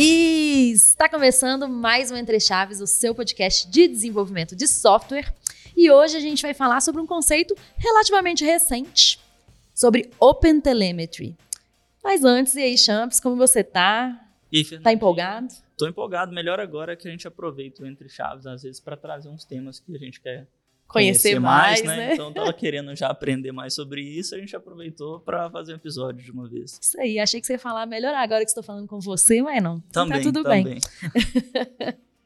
E está começando mais um Entre Chaves, o seu podcast de desenvolvimento de software. E hoje a gente vai falar sobre um conceito relativamente recente, sobre Open Telemetry. Mas antes, e aí, Champs, como você tá? E aí, Tá empolgado? Tô empolgado, melhor agora que a gente aproveita o Entre Chaves, às vezes, para trazer uns temas que a gente quer conhecer, conhecer mais, mais, né? Então tava querendo já aprender mais sobre isso, a gente aproveitou para fazer um episódio de uma vez. Isso aí, achei que você ia falar melhor agora que estou falando com você, mas não. Também, tá tudo também. bem.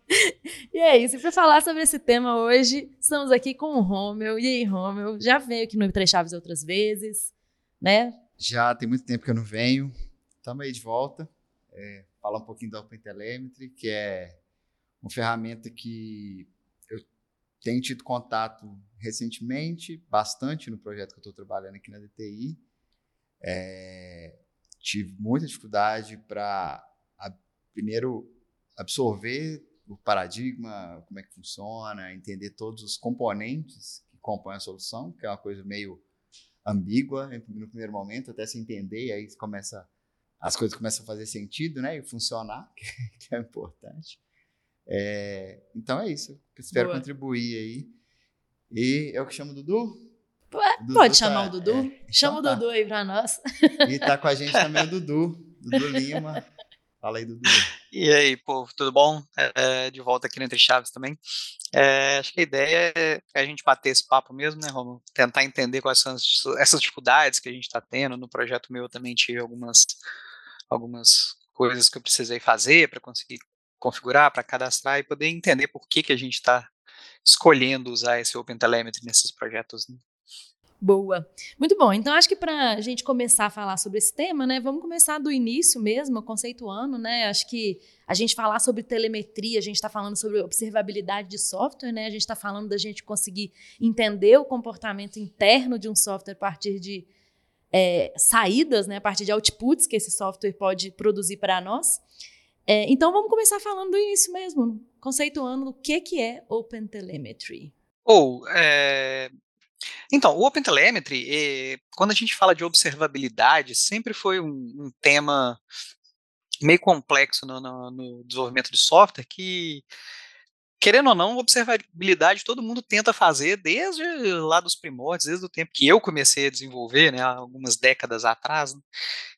e é isso, para falar sobre esse tema hoje, estamos aqui com o Romeu. E aí, Romeu, já veio aqui no Três Chaves outras vezes, né? Já tem muito tempo que eu não venho, estamos aí de volta. É, falar um pouquinho da OpenTelemetry, que é uma ferramenta que tenho tido contato recentemente, bastante no projeto que eu estou trabalhando aqui na DTI. É, tive muita dificuldade para, primeiro, absorver o paradigma, como é que funciona, entender todos os componentes que compõem a solução, que é uma coisa meio ambígua no primeiro momento, até se entender, e aí começa, as coisas começam a fazer sentido né, e funcionar, que é importante. É, então é isso. Espero Boa. contribuir aí. E eu que chamo o Dudu. Dudu Pode tá, chamar o Dudu? É, então Chama o tá. Dudu aí pra nós. E tá com a gente também o Dudu, Dudu Lima. Fala aí, Dudu. E aí, povo, tudo bom? É, de volta aqui no Entre Chaves também. É, acho que a ideia é a gente bater esse papo mesmo, né, Romulo? Tentar entender quais são essas dificuldades que a gente está tendo. No projeto meu eu também tive algumas, algumas coisas que eu precisei fazer para conseguir configurar, para cadastrar e poder entender por que, que a gente está escolhendo usar esse OpenTelemetry nesses projetos. Né? Boa. Muito bom. Então, acho que para a gente começar a falar sobre esse tema, né, vamos começar do início mesmo, conceituando, né? Acho que a gente falar sobre telemetria, a gente está falando sobre observabilidade de software, né? A gente está falando da gente conseguir entender o comportamento interno de um software a partir de é, saídas, né? A partir de outputs que esse software pode produzir para nós. É, então vamos começar falando do início mesmo, conceituando o que, que é OpenTelemetry. Ou, é... então, o OpenTelemetry, é... quando a gente fala de observabilidade, sempre foi um, um tema meio complexo no, no, no, desenvolvimento de software que, querendo ou não, observabilidade todo mundo tenta fazer desde lá dos primórdios, desde o tempo que eu comecei a desenvolver, né, algumas décadas atrás, né,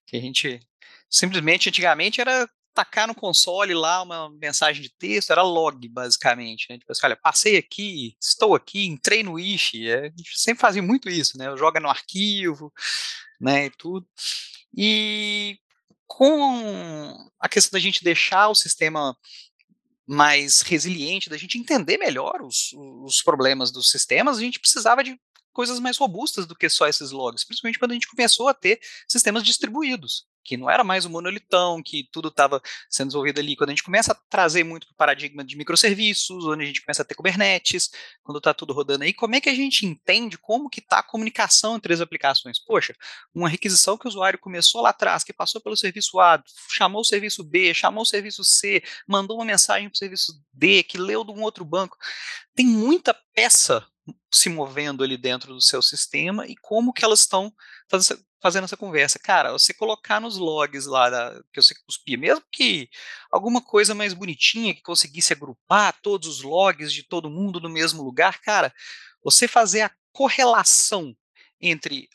que a gente simplesmente antigamente era tacar no console lá uma mensagem de texto, era log, basicamente, né? Tipo assim, olha, passei aqui, estou aqui, entrei no Ishi, é, a gente sempre fazia muito isso, né? Joga no arquivo, né, e tudo. E com a questão da gente deixar o sistema mais resiliente, da gente entender melhor os, os problemas dos sistemas, a gente precisava de coisas mais robustas do que só esses logs, principalmente quando a gente começou a ter sistemas distribuídos que não era mais um monolitão, que tudo estava sendo desenvolvido ali. Quando a gente começa a trazer muito para o paradigma de microserviços, onde a gente começa a ter Kubernetes, quando está tudo rodando aí, como é que a gente entende como que está a comunicação entre as aplicações? Poxa, uma requisição que o usuário começou lá atrás, que passou pelo serviço A, chamou o serviço B, chamou o serviço C, mandou uma mensagem para o serviço D, que leu de um outro banco. Tem muita peça se movendo ali dentro do seu sistema e como que elas estão fazendo essa conversa. Cara, você colocar nos logs lá da, que você cuspia, mesmo que alguma coisa mais bonitinha, que conseguisse agrupar todos os logs de todo mundo no mesmo lugar, cara, você fazer a correlação entre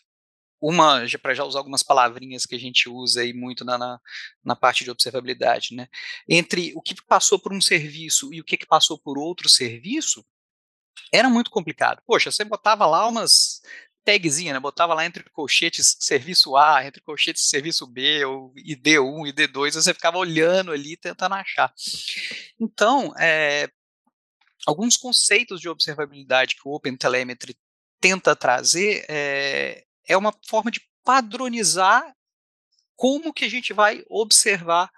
uma, para já usar algumas palavrinhas que a gente usa aí muito na, na, na, parte de observabilidade, né? Entre o que passou por um serviço e o que, que passou por outro serviço, era muito complicado. Poxa, você botava lá umas tagzinha, né? Botava lá entre colchetes serviço A, entre colchetes serviço B, ou ID1, ID2, você ficava olhando ali tentando achar. Então, é, alguns conceitos de observabilidade que o OpenTelemetry tenta trazer é, é uma forma de padronizar como que a gente vai observar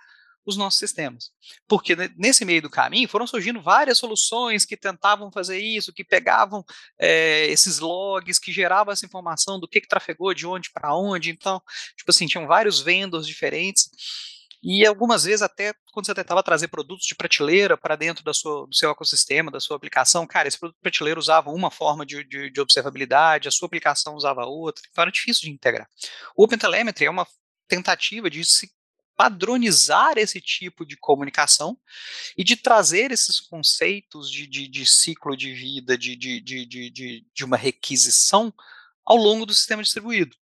os nossos sistemas. Porque nesse meio do caminho foram surgindo várias soluções que tentavam fazer isso, que pegavam é, esses logs, que geravam essa informação do que, que trafegou, de onde para onde. Então, tipo assim, tinham vários vendors diferentes. E algumas vezes, até quando você tentava trazer produtos de prateleira para dentro da sua, do seu ecossistema, da sua aplicação, cara, esse produto de prateleira usava uma forma de, de, de observabilidade, a sua aplicação usava outra, então era difícil de integrar. O OpenTelemetry é uma tentativa de se padronizar esse tipo de comunicação e de trazer esses conceitos de, de, de ciclo de vida, de, de, de, de, uma requisição ao longo do sistema distribuído.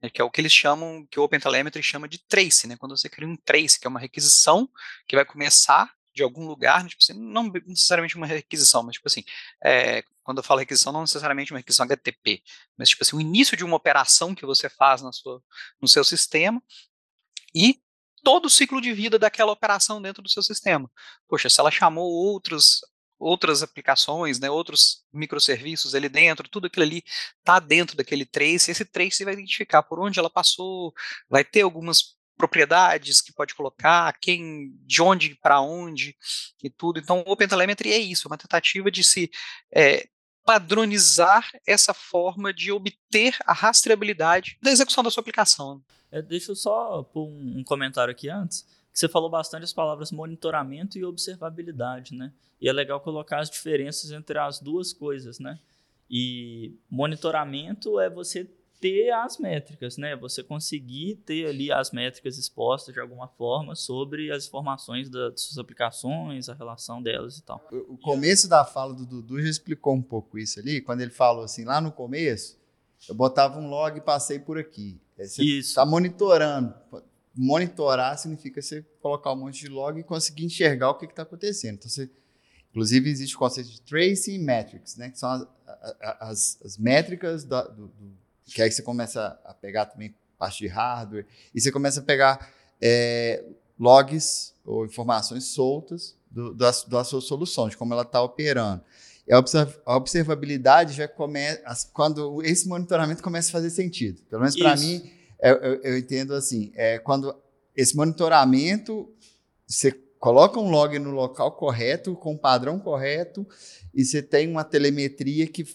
Né, que é o que eles chamam, que o OpenTelemetry chama de trace, né? Quando você cria um trace, que é uma requisição que vai começar de algum lugar, tipo assim, não necessariamente uma requisição, mas tipo assim, é, quando eu falo requisição, não necessariamente uma requisição HTTP, mas tipo assim, o início de uma operação que você faz na sua, no seu sistema e todo o ciclo de vida daquela operação dentro do seu sistema. Poxa, se ela chamou outros outras aplicações, né, outros microserviços ali dentro, tudo aquilo ali está dentro daquele trace, esse trace vai identificar por onde ela passou, vai ter algumas propriedades que pode colocar, quem, de onde para onde e tudo. Então, o OpenTelemetry é isso, é uma tentativa de se é, padronizar essa forma de obter a rastreabilidade da execução da sua aplicação. É, deixa eu só pôr um, comentário aqui antes. Você falou bastante as palavras monitoramento e observabilidade, né? E é legal colocar as diferenças entre as duas coisas, né? E monitoramento é você ter as métricas, né? Você conseguir ter ali as métricas expostas de alguma forma sobre as informações da, das suas aplicações, a relação delas e tal. O começo da fala do Dudu já explicou um pouco isso ali, quando ele falou assim, lá no começo, eu botava um log e passei por aqui. Você isso. Está monitorando. Monitorar significa você colocar um monte de log e conseguir enxergar o que está acontecendo. Então, você, inclusive, existe o conceito de tracing e metrics, né? que são as, as, as métricas da, do, do que aí você começa a pegar também parte de hardware, e você começa a pegar é, logs ou informações soltas do, da, da sua solução, de como ela está operando. E a observabilidade já começa quando esse monitoramento começa a fazer sentido. Pelo menos para mim, eu, eu, eu, entendo assim, é quando esse monitoramento você coloca um log no local correto, com o padrão correto, e você tem uma telemetria que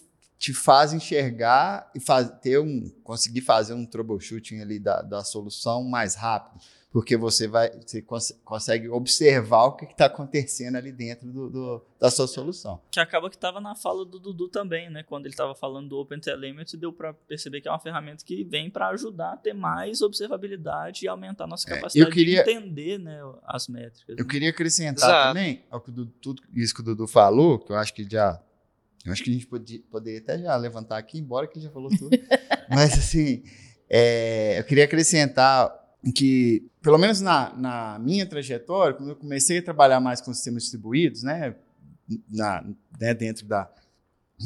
te faz enxergar e faz, ter um, conseguir fazer um troubleshooting ali da, da solução mais rápido, porque você vai você cons consegue observar o que está acontecendo ali dentro do, do, da sua solução. Que acaba que estava na fala do Dudu também, né? Quando ele estava falando do OpenTelemetry, deu para perceber que é uma ferramenta que vem para ajudar a ter mais observabilidade e aumentar a nossa capacidade é, queria, de entender né, as métricas. Eu né? queria acrescentar Exato. também ao que o, tudo isso que o Dudu falou, que eu acho que já eu acho que a gente podia, poderia até já levantar aqui, embora que ele já falou tudo. Mas, assim, é, eu queria acrescentar que, pelo menos na, na, minha trajetória, quando eu comecei a trabalhar mais com sistemas distribuídos, né, na, né dentro da,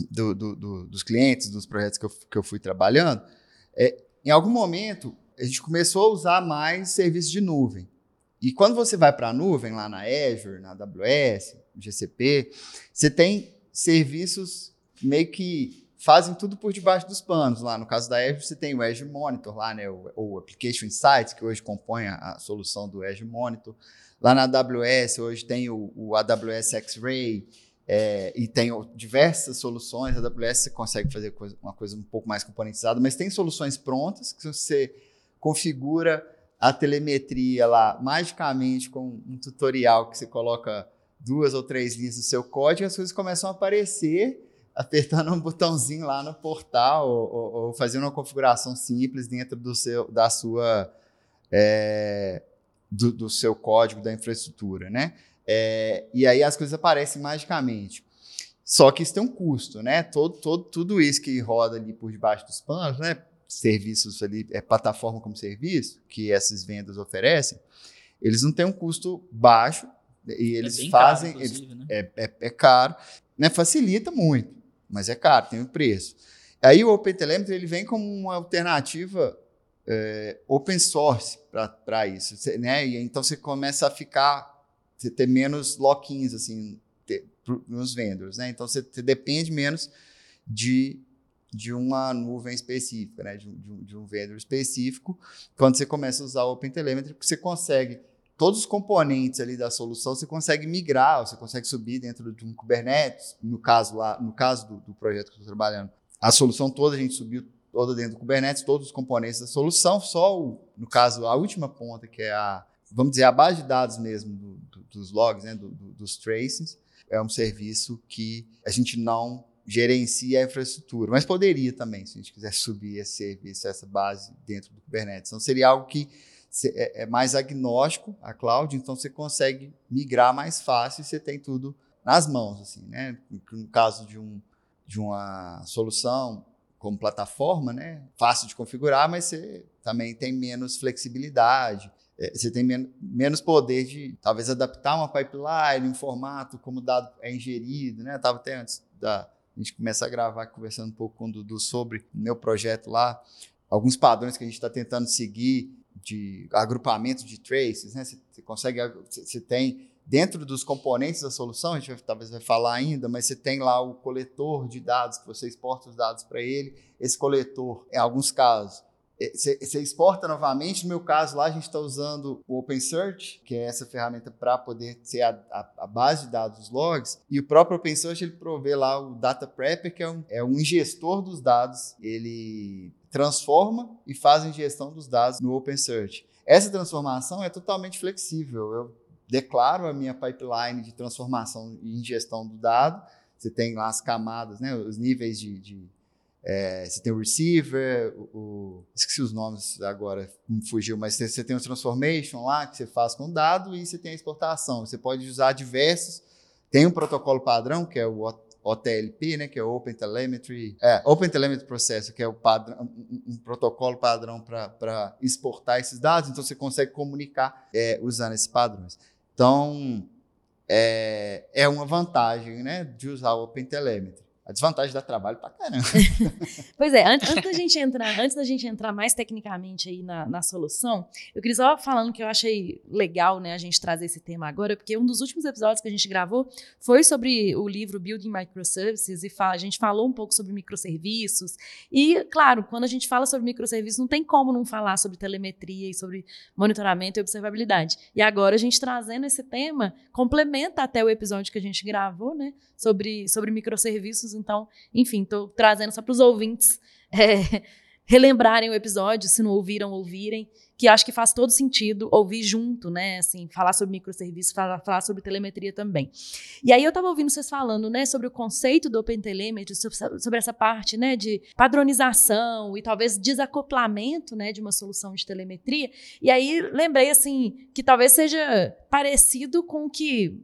do, do, do, dos clientes, dos projetos que eu, que eu fui trabalhando, é, em algum momento a gente começou a usar mais serviços de nuvem. E quando você vai para a nuvem, lá na Azure, na AWS, GCP, você tem serviços meio que fazem tudo por debaixo dos panos. Lá no caso da Azure, você tem o Azure Monitor, lá, né, o, o Application Insights, que hoje compõe a, a, solução do Azure Monitor. Lá na AWS, hoje tem o, o AWS X-Ray, é, e tem diversas soluções. A AWS você consegue fazer coisa, uma coisa um pouco mais componentizada, mas tem soluções prontas que você configura a telemetria lá magicamente com um tutorial que você coloca duas ou três linhas do seu código, as coisas começam a aparecer apertando um botãozinho lá no portal ou, ou, ou fazendo uma configuração simples dentro do seu, da sua, é, do, do, seu código da infraestrutura, né? É, e aí as coisas aparecem magicamente. Só que isso tem um custo, né? Todo, todo, tudo isso que roda ali por debaixo dos panos, né? Serviços ali, é plataforma como serviço que essas vendas oferecem, eles não têm um custo baixo e eles é fazem. Caro, eles, né? é, é, é, caro, né? facilita muito, mas é caro, tem um preço. Aí o OpenTelemetry ele vem como uma alternativa é, open source para isso. Você, né? E então você começa a ficar, você ter menos lock-ins assim, nos vendors. Né? Então você, você depende menos de de uma nuvem específica, né? de, de, um, de um vendor específico, quando você começa a usar o OpenTelemetry, você consegue todos os componentes ali da solução você consegue migrar, você consegue subir dentro de um Kubernetes, no caso lá, no caso do, do projeto que eu estou trabalhando, a solução toda a gente subiu toda dentro do Kubernetes, todos os componentes da solução, só o, no caso a última ponta que é a, vamos dizer, a base de dados mesmo do, do, dos logs, né, dos tracings, é um serviço que a gente não gerencia a infraestrutura, mas poderia também, se a gente quiser subir esse serviço, essa base dentro do Kubernetes. Então seria algo que é, é mais agnóstico a cloud, então você consegue migrar mais fácil e você tem tudo nas mãos, assim, né? No caso de, um, de uma solução como plataforma, né? Fácil de configurar, mas você também tem menos flexibilidade. É, você tem men menos poder de talvez adaptar uma pipeline, um formato, como o dado é ingerido, né? Estava até antes da a gente começar a gravar conversando um pouco com o Dudu sobre o meu projeto lá, alguns padrões que a gente está tentando seguir de agrupamento de traces, né? Você, consegue, você tem dentro dos componentes da solução, a gente vai, talvez vai falar ainda, mas você tem lá o coletor de dados que você exporta os dados para ele. Esse coletor, em alguns casos, você, você exporta novamente. No meu caso, lá a gente está usando o OpenSearch, que é essa ferramenta para poder ser a, a, a, base de dados dos logs. E o próprio OpenSearch ele provê lá o Data Prepper, que é um, é um ingestor dos dados. Ele transforma e faz a ingestão dos dados no OpenSearch. Essa transformação é totalmente flexível. Eu declaro a minha pipeline de transformação e ingestão do dado. Você tem lá as camadas, né, os níveis de, de é, você tem o receiver, o, o, esqueci os nomes agora, me fugiu, mas você, tem o transformation lá que você faz com dado e você tem a exportação. Você pode usar diversos. Tem um protocolo padrão que é o OTLP, né, que é Open Telemetry, é, Open Telemetry Processor, que é o padrão, um, um protocolo padrão para exportar esses dados. Então você consegue comunicar é, usando esses padrões. Então é, é uma vantagem, né, de usar o Open Telemetry. A desvantagem dá trabalho pra caramba. pois é, antes, antes, da gente entrar, antes da gente entrar mais tecnicamente aí na, na solução, eu queria só falando que eu achei legal, né, a gente trazer esse tema agora, porque um dos últimos episódios que a gente gravou foi sobre o livro Building Microservices e a gente falou um pouco sobre microserviços. E, claro, quando a gente fala sobre microserviços, não tem como não falar sobre telemetria e sobre monitoramento e observabilidade. E agora a gente trazendo esse tema complementa até o episódio que a gente gravou, né, sobre, sobre microserviços então, enfim, estou trazendo só para os ouvintes é, relembrarem o episódio, se não ouviram, ouvirem, que acho que faz todo sentido ouvir junto, né? Assim, falar sobre microserviços, falar, falar sobre telemetria também. E aí eu estava ouvindo vocês falando, né, sobre o conceito do OpenTelemetry, sobre, sobre essa parte, né, de padronização e talvez desacoplamento, né, de uma solução de telemetria. E aí lembrei, assim, que talvez seja parecido com o que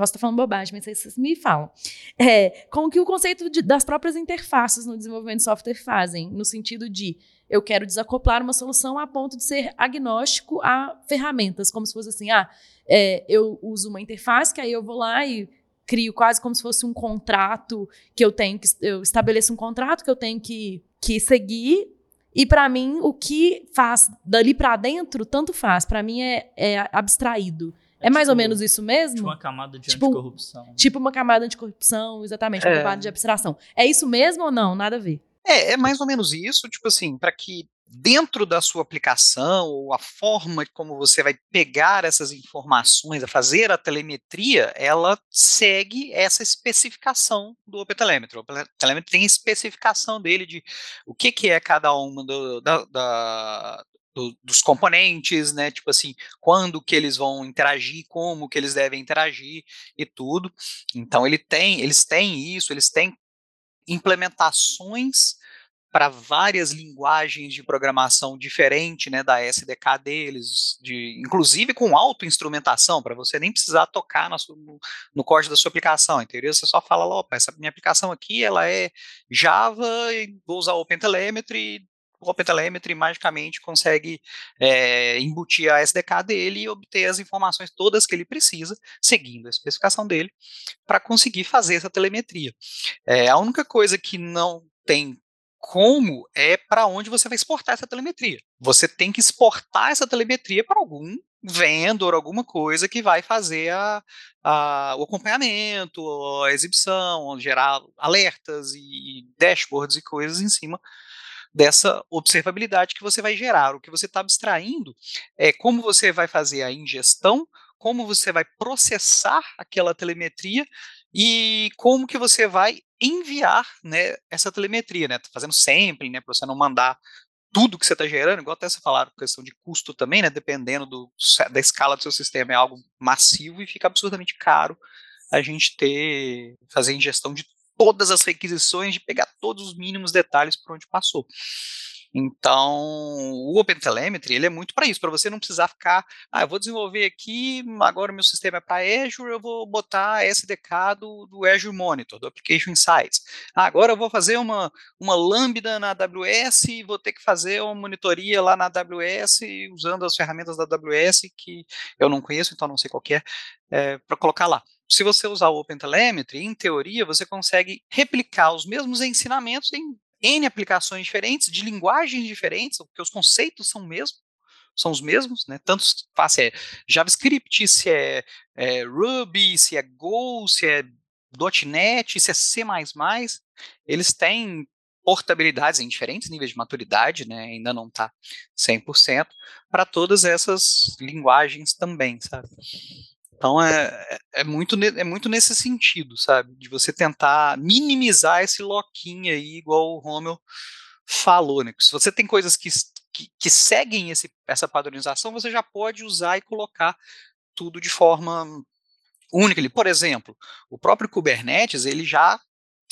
Posso estar falando bobagem, mas vocês me falam. É, com o que o conceito de, das próprias interfaces no desenvolvimento de software fazem, no sentido de eu quero desacoplar uma solução a ponto de ser agnóstico a ferramentas, como se fosse assim, ah, é, eu uso uma interface, que aí eu vou lá e crio quase como se fosse um contrato que eu tenho que eu estabeleço um contrato que eu tenho que, que seguir e para mim o que faz dali para dentro tanto faz para mim é, é abstraído é, é mais tipo, ou menos isso mesmo? Tipo uma camada de tipo, anticorrupção. Tipo uma camada de anticorrupção, exatamente, uma é. camada de abstração. É isso mesmo ou não? Nada a ver. É, é mais ou menos isso, tipo assim, para que dentro da sua aplicação, ou a forma como você vai pegar essas informações, a fazer a telemetria, ela segue essa especificação do OpenTelemetry. O OpenTelemetry tem especificação dele de o que, que é cada uma do, da, da, do, dos componentes, né? Tipo assim, quando que eles vão interagir, como que eles devem interagir e tudo. Então ele tem, eles têm isso, eles têm implementações para várias linguagens de programação diferente, né, da SDK deles, de, inclusive com auto-instrumentação, para você nem precisar tocar no, no, código da sua aplicação, entendeu? Você só fala, opa, essa minha aplicação aqui, ela é Java, vou usar OpenTelemetry, o OpenTelemetry magicamente consegue é, embutir a SDK dele e obter as informações todas que ele precisa, seguindo a especificação dele, para conseguir fazer essa telemetria. É, a única coisa que não tem como é para onde você vai exportar essa telemetria. Você tem que exportar essa telemetria para algum vendor, alguma coisa que vai fazer a, a, o acompanhamento, a exibição, gerar alertas e dashboards e coisas em cima dessa observabilidade que você vai gerar. O que você está abstraindo é como você vai fazer a ingestão, como você vai processar aquela telemetria e como que você vai enviar né, essa telemetria, né? Tá fazendo sampling, né? Para você não mandar tudo que você está gerando, igual até você falaram, questão de custo também, né? Dependendo do, da escala do seu sistema, é algo massivo e fica absurdamente caro a gente ter, fazer ingestão de todas as requisições, de pegar todos os mínimos detalhes por onde passou. Então, o OpenTelemetry, ele é muito para isso, para você não precisar ficar, ah, eu vou desenvolver aqui, agora o meu sistema é para Azure, eu vou botar SDK do, do Azure Monitor, do Application Insights. Ah, agora eu vou fazer uma, uma lambda na AWS e vou ter que fazer uma monitoria lá na AWS usando as ferramentas da AWS que eu não conheço, então não sei qual é, é para colocar lá se você usar o OpenTelemetry, em teoria, você consegue replicar os mesmos ensinamentos em N aplicações diferentes, de linguagens diferentes, porque os conceitos são são os mesmos, né? Tanto se é JavaScript, se é, é Ruby, se é Go, se é .NET, se é C++, eles têm portabilidades em diferentes níveis de maturidade, né? Ainda não está 100%, para todas essas linguagens também, sabe? Então é, é, muito, é muito nesse sentido, sabe? De você tentar minimizar esse loquinho aí, igual o Romeu falou, né? Se você tem coisas que, que, que seguem esse, essa padronização, você já pode usar e colocar tudo de forma única. Por exemplo, o próprio Kubernetes, ele já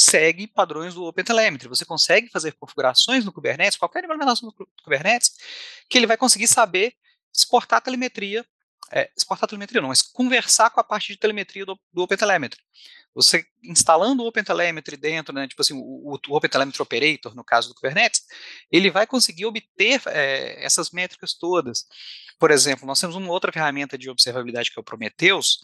segue padrões do OpenTelemetry. Você consegue fazer configurações no Kubernetes, qualquer implementação do Kubernetes, que ele vai conseguir saber exportar a telemetria é, exportar telemetria não, mas conversar com a parte de telemetria do, do OpenTelemetry. Você instalando o OpenTelemetry dentro, né, tipo assim, o, o OpenTelemetry Operator, no caso do Kubernetes, ele vai conseguir obter é, essas métricas todas. Por exemplo, nós temos uma outra ferramenta de observabilidade que é o Prometheus,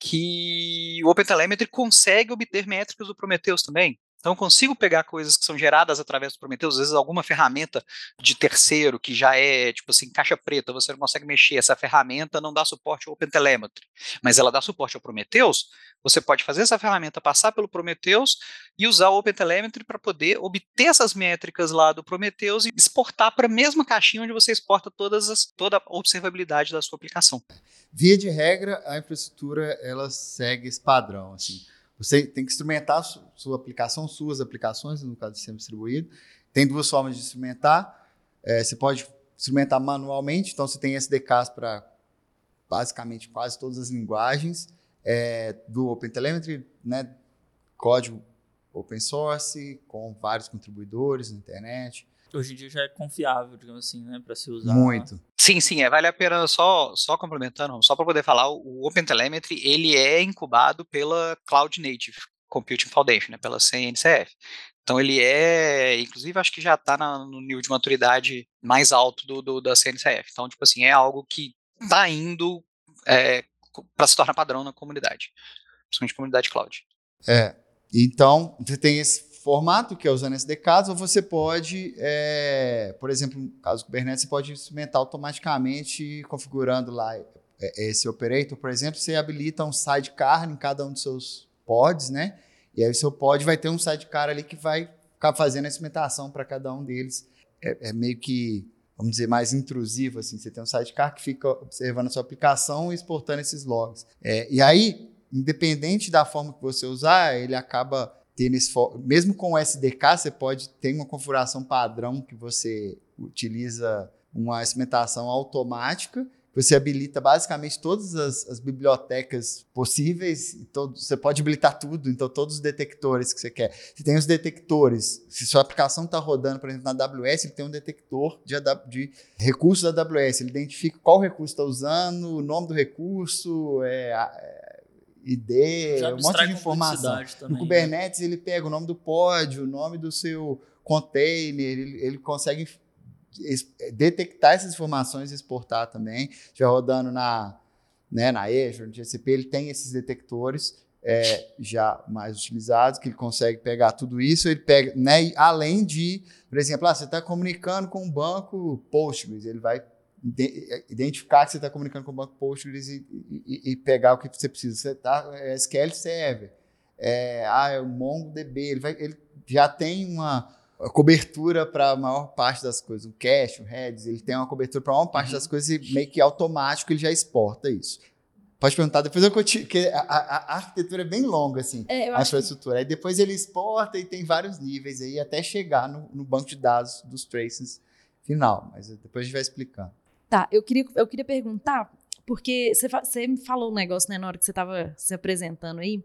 que o OpenTelemetry consegue obter métricas do Prometheus também. Então, eu consigo pegar coisas que são geradas através do Prometheus, às vezes alguma ferramenta de terceiro que já é, tipo assim, caixa preta, você não consegue mexer, essa ferramenta não dá suporte ao OpenTelemetry, mas ela dá suporte ao Prometheus, você pode fazer essa ferramenta passar pelo Prometheus e usar o OpenTelemetry para poder obter essas métricas lá do Prometheus e exportar para a mesma caixinha onde você exporta todas as, toda a observabilidade da sua aplicação. Via de regra, a infraestrutura ela segue esse padrão, assim. Você tem que instrumentar sua aplicação, suas aplicações, no caso de sistema distribuído. Tem duas formas de instrumentar. É, você pode instrumentar manualmente, então você tem SDKs para basicamente quase todas as linguagens é, do OpenTelemetry, né, código open source, com vários contribuidores na internet hoje em dia já é confiável, digamos assim, né, para se usar. Muito. Sim, sim, é, vale a pena só só complementando, só para poder falar, o OpenTelemetry, ele é incubado pela Cloud Native Computing Foundation, né, pela CNCF. Então ele é, inclusive acho que já está no nível de maturidade mais alto do, do, da CNCF. Então, tipo assim, é algo que está indo é, para se tornar padrão na comunidade, principalmente comunidade cloud. É, então você tem esse formato, que é usando SDKs, ou você pode, é, por exemplo, no caso do Kubernetes, você pode instrumentar automaticamente configurando lá é, esse operator, por exemplo, você habilita um sidecar em cada um dos seus pods, né? E aí o seu pod vai ter um sidecar ali que vai ficar fazendo a instrumentação para cada um deles. É, é, meio que, vamos dizer, mais intrusivo, assim. Você tem um sidecar que fica observando a sua aplicação e exportando esses logs. É, e aí, independente da forma que você usar, ele acaba ter nesse mesmo com o SDK, você pode ter uma configuração padrão que você utiliza uma instrumentação automática, você habilita basicamente todas as, as bibliotecas possíveis, todo, você pode habilitar tudo, então todos os detectores que você quer. Você tem os detectores, se sua aplicação está rodando, por exemplo, na AWS, ele tem um detector de, de recursos da AWS, ele identifica qual recurso está usando, o nome do recurso, é, é ID, um monte de informação. Também, no Kubernetes, né? ele pega o nome do pod, o nome do seu container, ele, ele consegue detectar essas informações e exportar também. Se estiver rodando na, né, na Azure, no GCP, ele tem esses detectores é, já mais utilizados, que ele consegue pegar tudo isso. Ele pega, né, além de, por exemplo, ah, você está comunicando com um banco Postgres, ele vai identificar que você está comunicando com o banco Postgres e, e, e, pegar o que você precisa. Você tá, é SQL Server, é, ah, é o MongoDB, ele, vai, ele já tem uma cobertura para a maior parte das coisas. O cache, o Redis, ele tem uma cobertura para a maior parte uhum. das coisas e meio que automático ele já exporta isso. Pode perguntar, depois eu continuo, porque a, a, a, arquitetura é bem longa, assim, é, a infraestrutura. Que... Aí depois ele exporta e tem vários níveis aí até chegar no, no banco de dados dos traces final. Mas depois a gente vai explicando. Tá, eu queria, eu queria perguntar, porque você, você me falou um negócio, né, na hora que você estava se apresentando aí,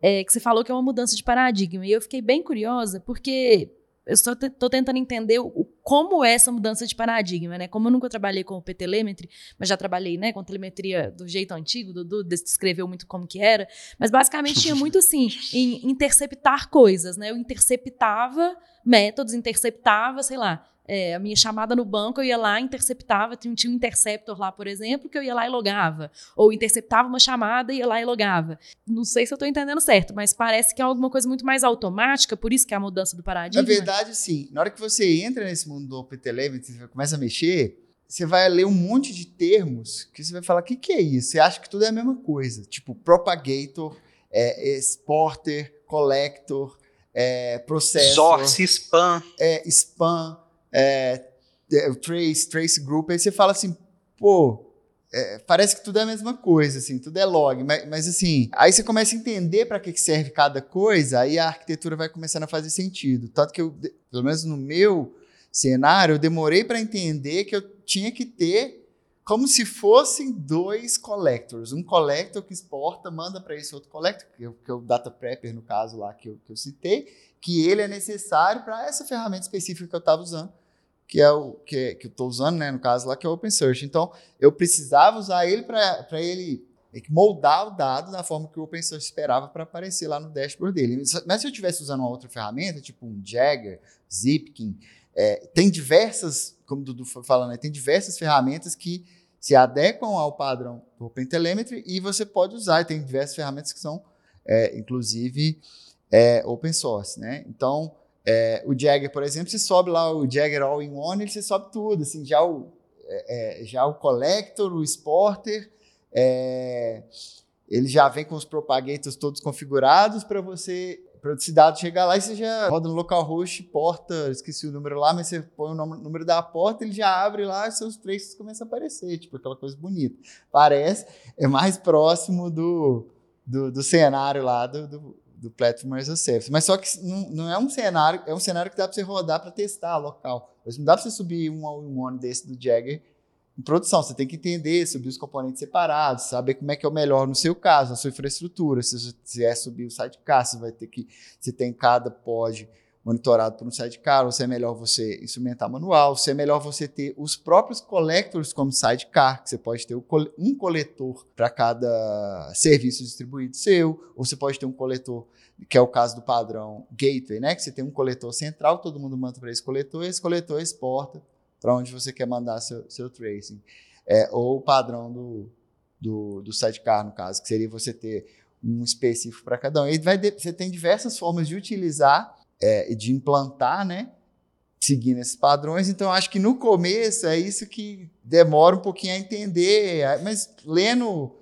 é, que você falou que é uma mudança de paradigma. E eu fiquei bem curiosa, porque eu estou tentando entender o, como é essa mudança de paradigma, né? Como eu nunca trabalhei com o P-telemetry, mas já trabalhei, né, com telemetria do jeito antigo, Dudu descreveu muito como que era, mas basicamente tinha muito assim, em interceptar coisas, né? Eu interceptava métodos, interceptava, sei lá, é, a minha chamada no banco, eu ia lá, interceptava, tinha, tinha um interceptor lá, por exemplo, que eu ia lá e logava. Ou interceptava uma chamada e ia lá e logava. Não sei se eu estou entendendo certo, mas parece que é alguma coisa muito mais automática, por isso que é a mudança do paradigma. Na verdade, sim. Na hora que você entra nesse mundo do OpenTelemetry, você começa a mexer, você vai ler um monte de termos que você vai falar, o que, que é isso? Você acha que tudo é a mesma coisa. Tipo, propagator, é, exporter, collector, é, processor... Source, spam. É, spam é, é, Trace, Trace Group, aí você fala assim, pô, é, parece que tudo é a mesma coisa, assim, tudo é log, mas, mas assim, aí você começa a entender para que, que serve cada coisa, aí a arquitetura vai começando a fazer sentido. Tanto que eu, pelo menos no meu cenário, eu demorei para entender que eu tinha que ter como se fossem dois collectors. Um collector que exporta, manda para esse outro collector, que, é, que é o data prepper, no caso lá que eu, que eu citei, que ele é necessário para essa ferramenta específica que eu estava usando que é o que, que eu estou usando, né, no caso lá, que é o Open Search. Então, eu precisava usar ele para ele moldar o dado da forma que o Open Source esperava para aparecer lá no dashboard dele. Mas se eu estivesse usando uma outra ferramenta, tipo um Jagger, Zipkin, é, tem diversas, como o Dudu falando, né, tem diversas ferramentas que se adequam ao padrão do OpenTelemetry e você pode usar. E tem diversas ferramentas que são, é, inclusive, é, open source. Né? Então, é, o Jagger, por exemplo, você sobe lá o Jagger All-in-One, ele você sobe tudo, assim, já o, é, é, já o Collector, o Sporter, é, ele já vem com os propagators todos configurados para você, dado chegar lá e você já roda no localhost, porta, esqueci o número lá, mas você põe o número da porta, ele já abre lá e seus traces começam a aparecer, tipo aquela coisa bonita. Parece, é mais próximo do, do, do cenário lá do, do do Platform as a Service. Mas só que não, não, é um cenário, é um cenário que dá para você rodar para testar local. Mas não dá para você subir um all-in-one desse do Jagger em produção. Você tem que entender, subir os componentes separados, saber como é que é o melhor no seu caso, na sua infraestrutura. Se você é subir o sidecar, você vai ter que, se tem cada pod monitorado por um sidecar, ou se é melhor você instrumentar manual, se é melhor você ter os próprios collectors como sidecar, que você pode ter um coletor para cada serviço distribuído seu, ou você pode ter um coletor, que é o caso do padrão gateway, né? Que você tem um coletor central, todo mundo manda para esse coletor, esse coletor exporta para onde você quer mandar seu, seu tracing. É, ou o padrão do, do, do sidecar, no caso, que seria você ter um específico para cada um. E vai você tem diversas formas de utilizar é, de implantar, né? Seguindo esses padrões. Então, acho que no começo é isso que demora um pouquinho a entender. Mas lendo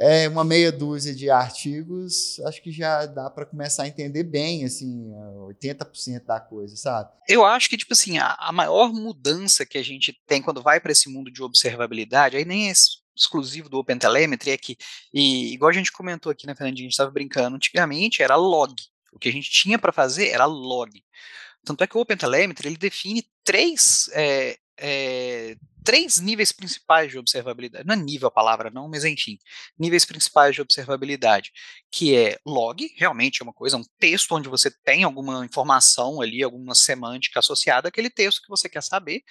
é, uma meia dúzia de artigos, acho que já dá para começar a entender bem, assim, 80% da coisa, sabe? Eu acho que, tipo assim, a, a maior mudança que a gente tem quando vai para esse mundo de observabilidade, aí nem é exclusivo do OpenTelemetry, é que, e, igual a gente comentou aqui, né, Fernandinho, a gente estava brincando, antigamente era log. O que a gente tinha para fazer era log. Tanto é que o OpenTelemetry ele define três, é, é, três níveis principais de observabilidade. Não é nível a palavra, não, mas enfim, níveis principais de observabilidade, que é log, realmente é uma coisa, um texto onde você tem alguma informação ali, alguma semântica associada àquele texto que você quer saber.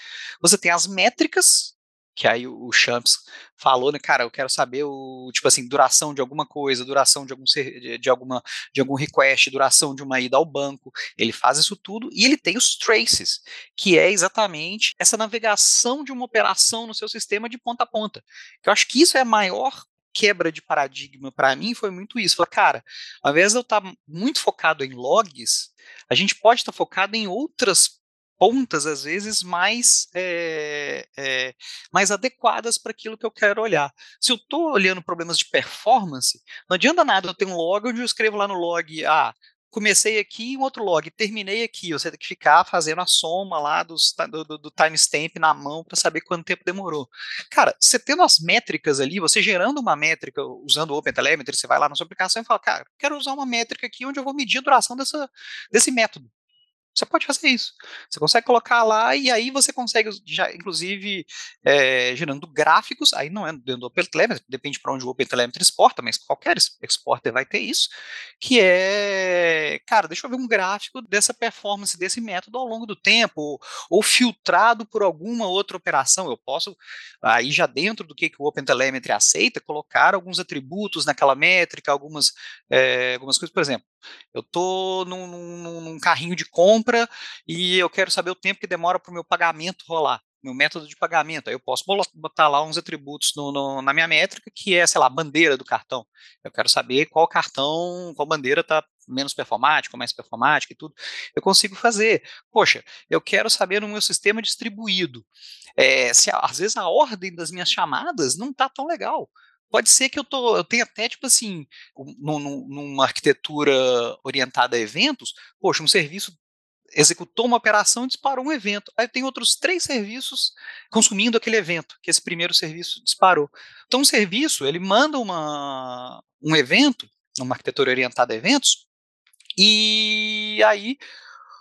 Você tem as métricas, que aí o Champs falou, né, cara, eu quero saber o, tipo assim, duração de alguma coisa, duração de algum, de, alguma, de algum request, duração de uma ida ao banco, ele faz isso tudo, e ele tem os traces, que é exatamente essa navegação de uma operação no seu sistema de ponta a ponta, que eu acho que isso é a maior quebra de paradigma para mim foi muito isso. Falei, cara, ao invés de eu estar tá muito focado em logs, a gente pode estar tá focado em outras pontas, às vezes, mais, é, é, mais adequadas para aquilo que eu quero olhar. Se eu estou olhando problemas de performance, não adianta nada eu ter um log onde eu escrevo lá no log, ah, comecei aqui um outro log, terminei aqui, você tem que ficar fazendo a soma lá dos, do, do, do timestamp na mão para saber quanto tempo demorou. Cara, você tendo as métricas ali, você gerando uma métrica usando o OpenTelemetry, você vai lá na sua aplicação e fala, cara, quero usar uma métrica aqui onde eu vou medir a duração dessa, desse método. Você pode fazer isso. Você consegue colocar lá e aí você consegue, já, inclusive, é, gerando gráficos. Aí não é dentro do OpenTelemetry, depende para onde o OpenTelemetry exporta, mas qualquer exporter vai ter isso. Que é, cara, deixa eu ver um gráfico dessa performance desse método ao longo do tempo, ou, ou filtrado por alguma outra operação. Eu posso, aí já dentro do que, que o OpenTelemetry aceita, colocar alguns atributos naquela métrica, algumas, é, algumas coisas. Por exemplo, eu estou num, num, num, carrinho de compra e eu quero saber o tempo que demora para o meu pagamento rolar, meu método de pagamento. Aí eu posso botar lá uns atributos no, no, na minha métrica, que é, sei lá, bandeira do cartão. Eu quero saber qual cartão, qual bandeira está menos performática, mais performática e tudo. Eu consigo fazer. Poxa, eu quero saber no meu sistema distribuído. É, se às vezes a ordem das minhas chamadas não está tão legal. Pode ser que eu, tô, eu tenha até, tipo assim, numa arquitetura orientada a eventos, poxa, um serviço executou uma operação e disparou um evento. Aí tem outros três serviços consumindo aquele evento, que esse primeiro serviço disparou. Então, um serviço, ele manda uma, um evento, numa arquitetura orientada a eventos, e aí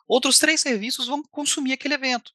outros três serviços vão consumir aquele evento.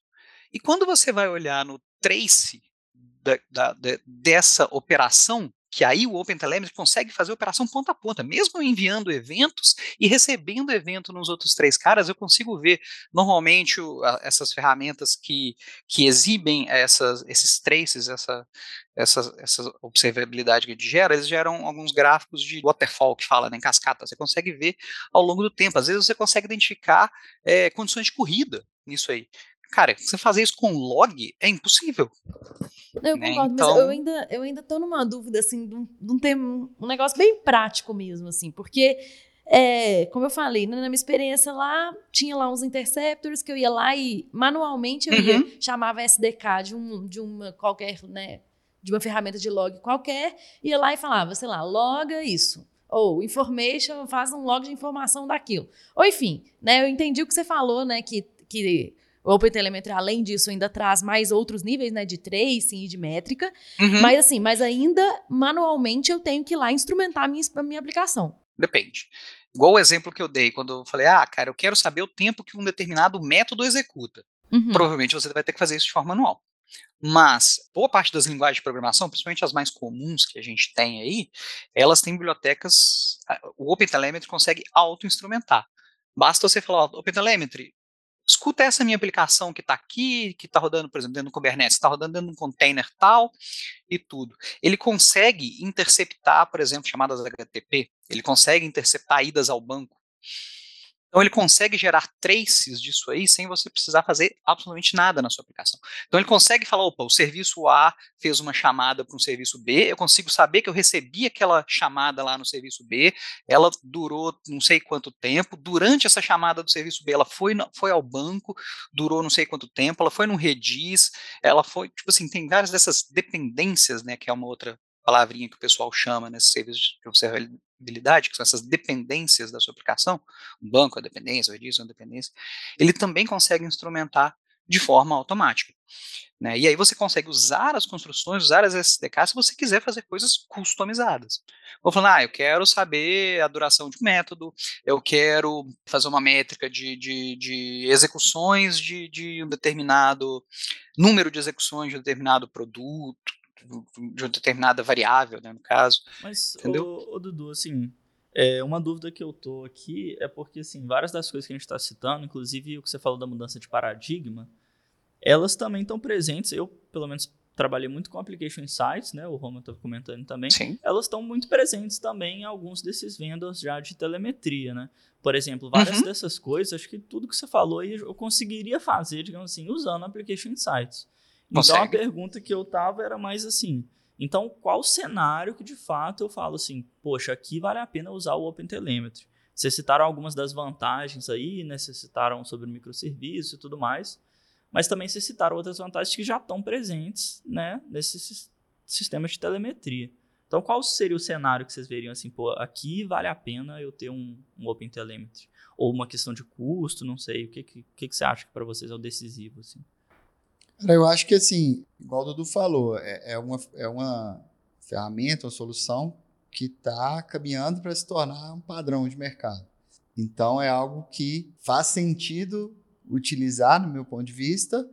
E quando você vai olhar no trace da, da, dessa operação, que aí o OpenTelemetry consegue fazer operação ponta a ponta, mesmo enviando eventos e recebendo evento nos outros três caras, eu consigo ver normalmente o, a, essas ferramentas que, que exibem essas, esses traces, essa, essa, essa observabilidade que a gente gera, eles geram alguns gráficos de waterfall que fala né, em cascata, você consegue ver ao longo do tempo, às vezes você consegue identificar é, condições de corrida nisso aí. Cara, você fazer isso com log é impossível. Eu né? concordo, então... mas eu ainda, eu ainda tô numa dúvida, assim, de um, de um, tema, um negócio bem prático mesmo, assim, porque, é, como eu falei, né, na minha experiência lá, tinha lá uns interceptors que eu ia lá e manualmente eu ia, uhum. chamava SDK de, um, de uma qualquer, né, de uma ferramenta de log qualquer, ia lá e falava, sei lá, loga isso ou information, faz um log de informação daquilo. Ou enfim, né, eu entendi o que você falou, né, que, que o OpenTelemetry, além disso, ainda traz mais outros níveis, né, de tracing e de métrica. Uhum. Mas assim, mas ainda manualmente eu tenho que ir lá instrumentar a minha, a minha aplicação. Depende. Igual o exemplo que eu dei, quando eu falei, ah, cara, eu quero saber o tempo que um determinado método executa. Uhum. Provavelmente você vai ter que fazer isso de forma manual. Mas boa parte das linguagens de programação, principalmente as mais comuns que a gente tem aí, elas têm bibliotecas. O OpenTelemetry consegue auto-instrumentar. Basta você falar, OpenTelemetry, escuta essa minha aplicação que está aqui, que está rodando, por exemplo, dentro do Kubernetes, está rodando dentro de um container tal e tudo. Ele consegue interceptar, por exemplo, chamadas HTTP, ele consegue interceptar idas ao banco. Então ele consegue gerar traces disso aí sem você precisar fazer absolutamente nada na sua aplicação. Então ele consegue falar, opa, o serviço A fez uma chamada para um serviço B, eu consigo saber que eu recebi aquela chamada lá no serviço B, ela durou não sei quanto tempo, durante essa chamada do serviço B ela foi, foi ao banco, durou não sei quanto tempo, ela foi no Redis, ela foi, tipo assim, tem várias dessas dependências, né, que é uma outra palavrinha que o pessoal chama nesse serviço de observabilidade, que são essas dependências da sua aplicação, o banco é dependência, o Redis é dependência, ele também consegue instrumentar de forma automática. Né? E aí você consegue usar as construções, usar as SDKs se você quiser fazer coisas customizadas. Vou falando, ah, eu quero saber a duração de um método, eu quero fazer uma métrica de, de, de execuções de, de um determinado número de execuções de um determinado produto, de uma determinada variável, né, no caso. Mas, entendeu? Ô, ô, Dudu, assim, é, uma dúvida que eu tô aqui é porque, assim, várias das coisas que a gente está citando, inclusive o que você falou da mudança de paradigma, elas também estão presentes, eu, pelo menos, trabalhei muito com Application Insights, né, o Roma estava comentando também, Sim. elas estão muito presentes também em alguns desses vendas já de telemetria, né? Por exemplo, várias uhum. dessas coisas, acho que tudo que você falou aí eu conseguiria fazer, digamos assim, usando Application Insights. Consegue. Então a pergunta que eu tava era mais assim. Então, qual cenário que de fato eu falo assim, poxa, aqui vale a pena usar o OpenTelemetry? Vocês citaram algumas das vantagens aí, né? Vocês citaram sobre o microserviço e tudo mais, mas também vocês citaram outras vantagens que já estão presentes, né, nesses sistemas de telemetria. Então, qual seria o cenário que vocês veriam assim, pô, aqui vale a pena eu ter um, um OpenTelemetry? Ou uma questão de custo, não sei, o que, que, que, que você acha que para vocês é o decisivo, assim? Cara, eu acho que assim, igual o Dudu falou, é, é, uma, é uma ferramenta, uma solução que está caminhando para se tornar um padrão de mercado. Então é algo que faz sentido utilizar, no meu ponto de vista,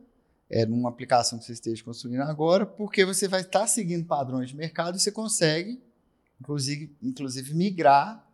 é, numa aplicação que você esteja construindo agora, porque você vai estar seguindo padrões de mercado e você consegue, inclusive, inclusive migrar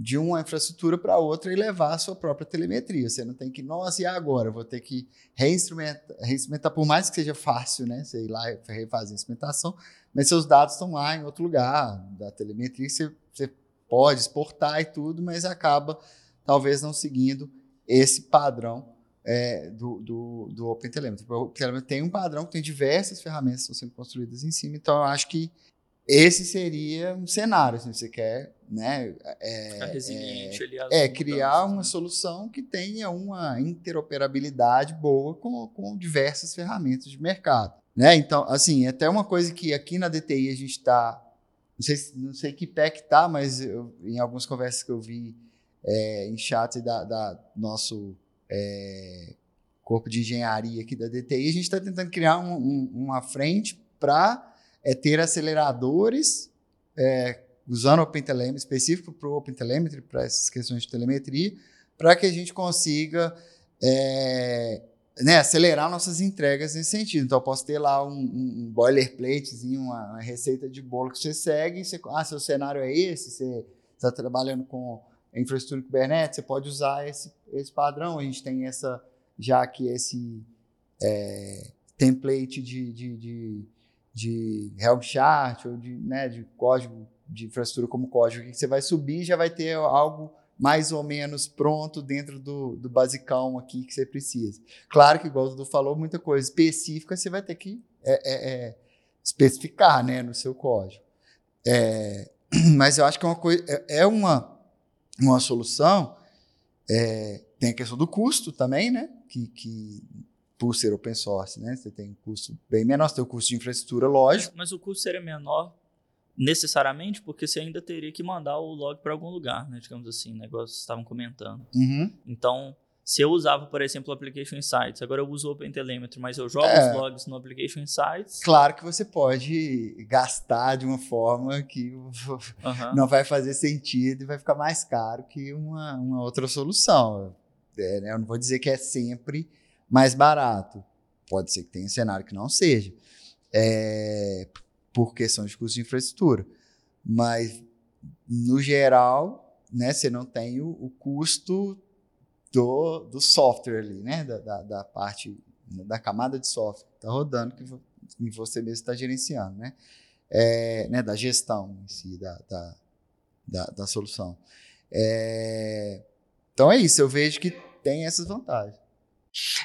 de uma infraestrutura para outra e levar a sua própria telemetria. Você não tem que, nossa, e agora? Vou ter que reinstrumentar, reinstrumentar, por mais que seja fácil, né? Você ir lá refazer a instrumentação, mas seus dados estão lá em outro lugar da telemetria, você, você pode exportar e tudo, mas acaba talvez não seguindo esse padrão é, do, do, do OpenTelemetry. O OpenTelemetry tem um padrão tem diversas ferramentas que estão sendo construídas em cima, então eu acho que esse seria um cenário, assim, você quer né, é, resiliente, é, aliás, é criar uma né? solução que tenha uma interoperabilidade boa com, com diversas ferramentas de mercado. Né? Então, assim, é até uma coisa que aqui na DTI a gente está, não sei, não sei que pé que está, mas eu, em algumas conversas que eu vi é, em chat da, da nosso é, corpo de engenharia aqui da DTI, a gente está tentando criar um, um, uma frente para é ter aceleradores é, usando OpenTelemetry, específico para o OpenTelemetry, para essas questões de telemetria, para que a gente consiga é, né, acelerar nossas entregas nesse sentido. Então, eu posso ter lá um, um uma, uma, receita de bolo que você segue, você, ah, seu cenário é esse, você está trabalhando com infraestrutura Kubernetes, você pode usar esse, esse padrão, a gente tem essa, já aqui esse é, template de, de, de de Helm chart ou de, né, de código de infraestrutura como código que você vai subir já vai ter algo mais ou menos pronto dentro do, do basicão aqui que você precisa. Claro que, igual o Dudu falou, muita coisa específica você vai ter que é, é, é, especificar né, no seu código. É, mas eu acho que é uma, coisa, é, é uma, uma solução. É, tem a questão do custo também, né? Que, que por ser open source, né? Você tem um custo bem menor, você tem o custo de infraestrutura, lógico. Mas, mas o custo seria menor necessariamente porque você ainda teria que mandar o log para algum lugar, né? Digamos assim, negócio que estavam comentando. Uhum. Então, se eu usava, por exemplo, o Application Insights, agora eu uso o OpenTelemetry, mas eu jogo é, os logs no Application Insights. Claro que você pode gastar de uma forma que uhum. não vai fazer sentido e vai ficar mais caro que uma, uma outra solução. É, né? Eu não vou dizer que é sempre mais barato. Pode ser que tenha um cenário que não seja, é, por questão de custo de infraestrutura. Mas, no geral, né, você não tem o, o custo do, do software ali, né, da, da, da parte, da camada de software que está rodando, que você mesmo está gerenciando, né? É, né, da gestão em si, da, da, da, da solução. É, então é isso, eu vejo que tem essas vantagens.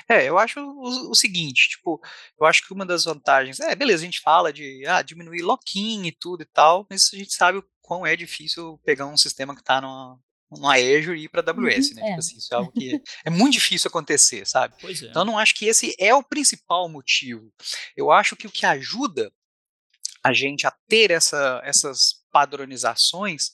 É, eu acho o, o, seguinte, tipo, eu acho que uma das vantagens, é, beleza, a gente fala de ah, diminuir lock-in e tudo e tal, mas a gente sabe o quão é difícil pegar um sistema que está numa, numa Azure e ir para AWS, uhum, né? Tipo é. Tipo assim, isso é algo que é muito difícil acontecer, sabe? É. Então eu não acho que esse é o principal motivo. Eu acho que o que ajuda a gente a ter essa, essas padronizações,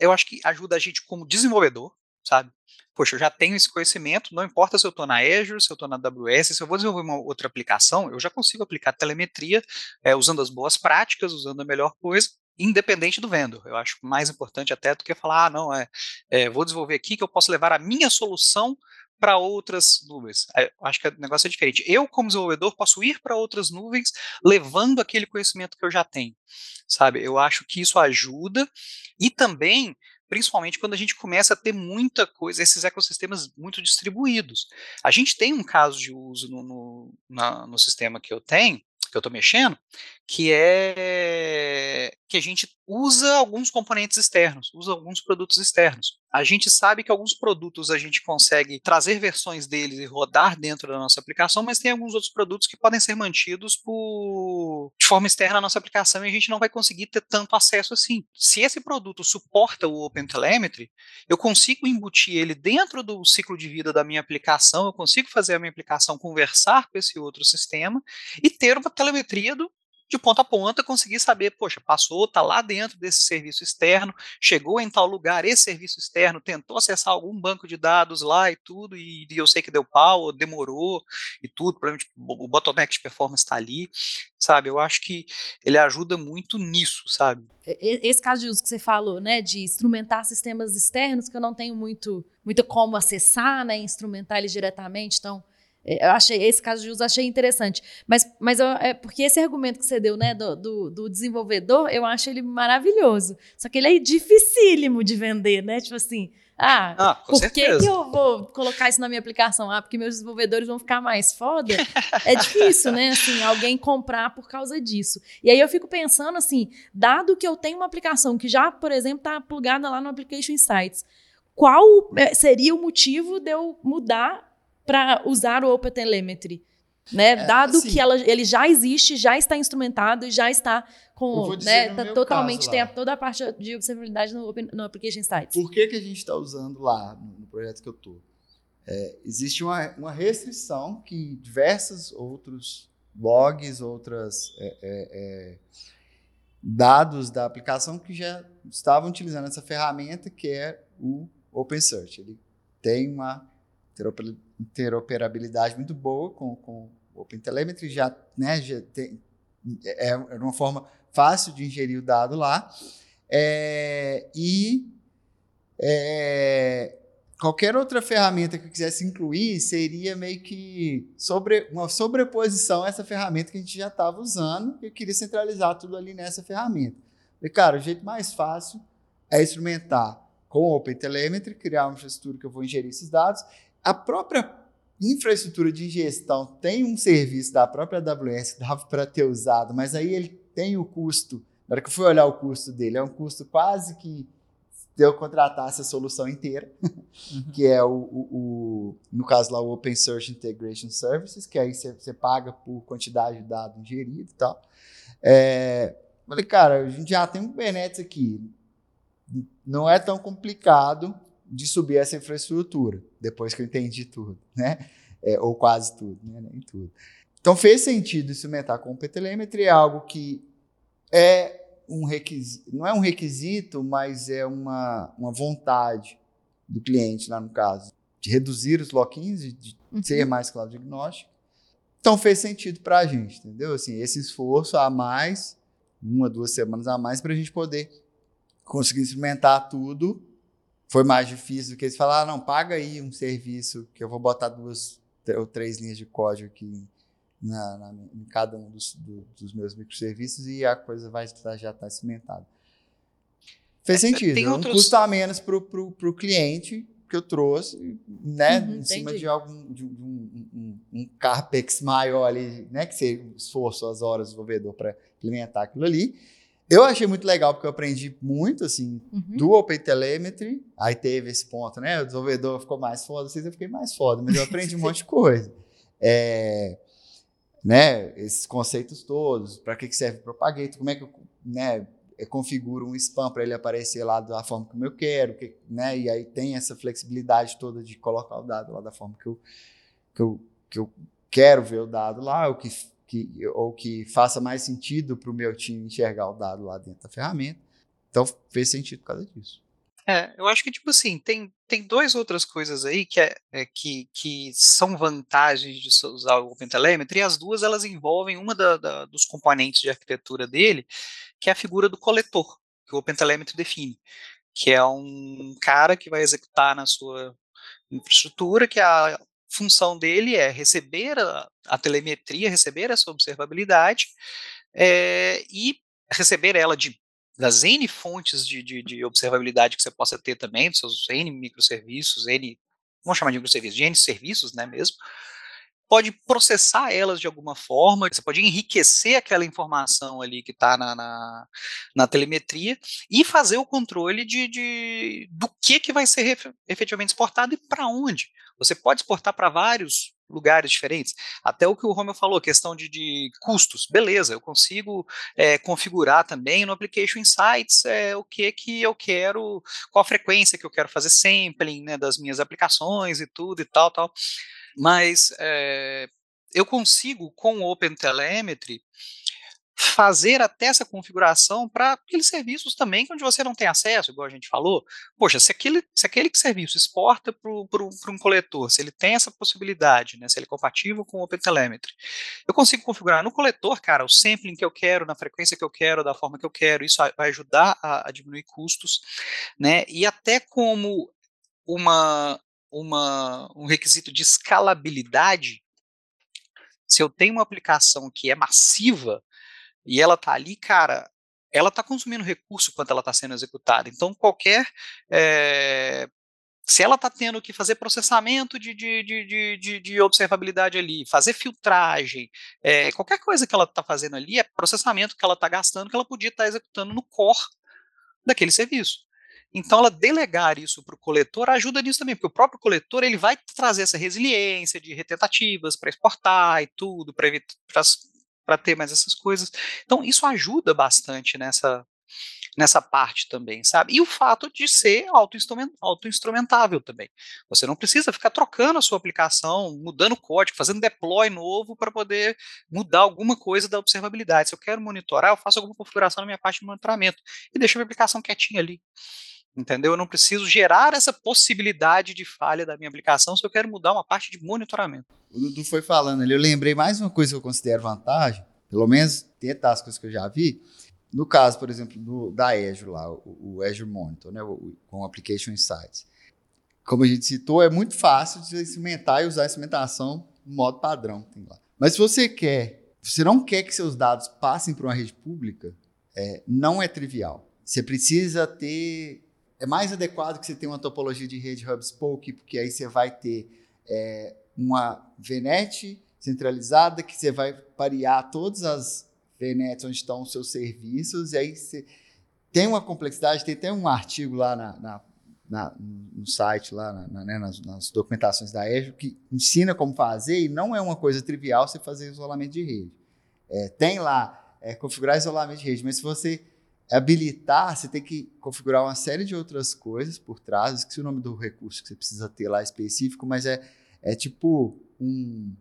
eu acho que ajuda a gente como desenvolvedor, sabe? poxa, eu já tenho esse conhecimento, não importa se eu estou na Azure, se eu estou na AWS, se eu vou desenvolver uma outra aplicação, eu já consigo aplicar telemetria é, usando as boas práticas, usando a melhor coisa, independente do vendor. Eu acho mais importante até do que falar, ah, não, é, é vou desenvolver aqui que eu posso levar a minha solução para outras nuvens. É, acho que o negócio é diferente. Eu, como desenvolvedor, posso ir para outras nuvens levando aquele conhecimento que eu já tenho, sabe? Eu acho que isso ajuda e também principalmente quando a gente começa a ter muita coisa, esses ecossistemas muito distribuídos. A gente tem um caso de uso no, no, na, no sistema que eu tenho, que eu estou mexendo, que é que a gente usa alguns componentes externos, usa alguns produtos externos. A gente sabe que alguns produtos a gente consegue trazer versões deles e rodar dentro da nossa aplicação, mas tem alguns outros produtos que podem ser mantidos por... de forma externa na nossa aplicação e a gente não vai conseguir ter tanto acesso assim. Se esse produto suporta o OpenTelemetry, eu consigo embutir ele dentro do ciclo de vida da minha aplicação, eu consigo fazer a minha aplicação conversar com esse outro sistema e ter uma telemetria do de ponta a ponta, conseguir saber, poxa, passou, está lá dentro desse serviço externo, chegou em tal lugar, esse serviço externo tentou acessar algum banco de dados lá e tudo, e, e eu sei que deu pau, demorou e tudo, provavelmente o bottleneck de performance está ali, sabe? Eu acho que ele ajuda muito nisso, sabe? Esse caso de uso que você falou, né, de instrumentar sistemas externos que eu não tenho muito, muito como acessar, né, instrumentar eles diretamente, então eu achei, esse caso de uso achei interessante. Mas, mas eu, é porque esse argumento que você deu, né, do, do, do, desenvolvedor, eu acho ele maravilhoso. Só que ele é dificílimo de vender, né? Tipo assim, ah, ah por que, que eu vou colocar isso na minha aplicação? Ah, porque meus desenvolvedores vão ficar mais foda? é difícil, né? Assim, alguém comprar por causa disso. E aí eu fico pensando assim, dado que eu tenho uma aplicação que já, por exemplo, está plugada lá no Application Insights, qual é, seria o motivo de eu mudar para usar o OpenTelemetry. Né? É, Dado assim, que ela, ele já existe, já está instrumentado e já está com. Né, tá totalmente, caso, tem a, toda a parte de observabilidade no, Open, no Application Sites. Por que, que a gente está usando lá no projeto que eu estou? É, existe uma, uma restrição que diversos outros logs, outros é, é, é, dados da aplicação que já estavam utilizando essa ferramenta, que é o OpenSearch. Ele tem uma interoperabilidade muito boa com, com OpenTelemetry, já, né, já tem, é, é uma forma fácil de ingerir o dado lá. É, e é, qualquer outra ferramenta que eu quisesse incluir seria meio que sobre, uma sobreposição a essa ferramenta que a gente já estava usando, e eu queria centralizar tudo ali nessa ferramenta. E, cara, o jeito mais fácil é instrumentar com o OpenTelemetry, criar uma infraestrutura que eu vou ingerir esses dados a própria infraestrutura de ingestão tem um serviço da própria AWS que dava para ter usado, mas aí ele tem o custo. Na hora que eu fui olhar o custo dele, é um custo quase que se eu contratasse a solução inteira, uhum. que é o, o, o, no caso lá, o Open Search Integration Services, que aí você paga por quantidade de dados ingerido e tal. É, falei, cara, a gente já tem um Kubernetes aqui, não é tão complicado de subir essa infraestrutura, depois que eu entendi tudo, né? É, ou quase tudo, né? Nem tudo. Então fez sentido instrumentar com o é algo que é um requisito, não é um requisito, mas é uma, uma vontade do cliente, lá no caso, de reduzir os lock-ins, de, de uhum. ser mais cloud diagnóstico. Então fez sentido para a gente, entendeu? Assim, esse esforço a mais, uma, duas semanas a mais, para a gente poder conseguir instrumentar tudo foi mais difícil do que eles falaram, ah, não, paga aí um serviço que eu vou botar duas ou três linhas de código aqui na, na, em cada um dos, do, dos meus microserviços e a coisa vai já estar tá cimentada. Fez é, sentido. Tem um outros... custo a menos para o cliente que eu trouxe, né, uhum, em cima de algum de um, um, um, carpex maior ali, né, que você esforçou as horas do desenvolvedor para implementar aquilo ali. Eu achei muito legal porque eu aprendi muito, assim, uhum. do OpenTelemetry. Aí teve esse ponto, né? O desenvolvedor ficou mais foda, vocês eu fiquei mais foda, mas eu aprendi um monte de coisa. É, né? Esses conceitos todos, para que, que serve o propagator, como é que eu né, configuro um spam para ele aparecer lá da forma como eu quero, que, né? E aí tem essa flexibilidade toda de colocar o dado lá da forma que eu, que eu, que eu quero ver o dado lá, o que que, ou que faça mais sentido para o meu time enxergar o dado lá dentro da ferramenta. Então fez sentido por causa disso. É, eu acho que, tipo assim, tem, tem duas outras coisas aí que, é, é que, que são vantagens de usar o OpenTelemetry, e as duas elas envolvem uma da, da, dos componentes de arquitetura dele, que é a figura do coletor, que o OpenTelemetry define, que é um cara que vai executar na sua infraestrutura, que é a função dele é receber a, a telemetria, receber essa observabilidade é, e receber ela de das N fontes de, de, de, observabilidade que você possa ter também, dos seus N microserviços, N, vamos chamar de microserviços, de N serviços, né, mesmo, pode processar elas de alguma forma, você pode enriquecer aquela informação ali que está na, na, na, telemetria e fazer o controle de, de do que, que vai ser efetivamente exportado e para onde. Você pode exportar para vários lugares diferentes. Até o que o Romeu falou, questão de, de custos. Beleza, eu consigo é, configurar também no Application Insights é, o que que eu quero, qual a frequência que eu quero fazer sampling né, das minhas aplicações e tudo e tal, tal. Mas é, eu consigo, com o OpenTelemetry, fazer até essa configuração para aqueles serviços também onde você não tem acesso, igual a gente falou. Poxa, se aquele, se aquele serviço exporta para um coletor, se ele tem essa possibilidade, né, se ele é compatível com o OpenTelemetry, eu consigo configurar no coletor, cara, o sampling que eu quero, na frequência que eu quero, da forma que eu quero, isso vai ajudar a, a diminuir custos, né, e até como uma, uma, um requisito de escalabilidade, se eu tenho uma aplicação que é massiva, e ela tá ali, cara, ela está consumindo recurso quando ela está sendo executada. Então, qualquer. É, se ela está tendo que fazer processamento de, de, de, de, de observabilidade ali, fazer filtragem, é, qualquer coisa que ela está fazendo ali é processamento que ela está gastando que ela podia estar tá executando no core daquele serviço. Então, ela delegar isso para o coletor ajuda nisso também, porque o próprio coletor ele vai trazer essa resiliência de retentativas para exportar e tudo, para para ter mais essas coisas. Então, isso ajuda bastante nessa, nessa parte também, sabe? E o fato de ser auto-instrumentável também. Você não precisa ficar trocando a sua aplicação, mudando código, fazendo deploy novo para poder mudar alguma coisa da observabilidade. Se eu quero monitorar, eu faço alguma configuração na minha parte de monitoramento e deixo a minha aplicação quietinha ali. Entendeu? Eu não preciso gerar essa possibilidade de falha da minha aplicação se eu quero mudar uma parte de monitoramento. O Dudu foi falando ali, eu lembrei mais uma coisa que eu considero vantagem, pelo menos tentar as coisas que eu já vi. No caso, por exemplo, do, da Azure lá, o, o Azure Monitor, né, o, com o Application Insights. Como a gente citou, é muito fácil de instrumentar e usar a instrumentação no modo padrão. Tem lá. Mas se você quer, você não quer que seus dados passem para uma rede pública, é, não é trivial. Você precisa ter é mais adequado que você tenha uma topologia de rede hub spoke, porque aí você vai ter é, uma VNet centralizada que você vai parear todas as VNets onde estão os seus serviços, e aí você tem uma complexidade, tem até um artigo lá na, na, na no site, lá né, nas, nas, documentações da Azure, que ensina como fazer, e não é uma coisa trivial você fazer isolamento de rede. É, tem lá é, configurar isolamento de rede, mas se você habilitar, você tem que configurar uma série de outras coisas por trás. Esqueci o nome do recurso que você precisa ter lá específico, mas é, é tipo um.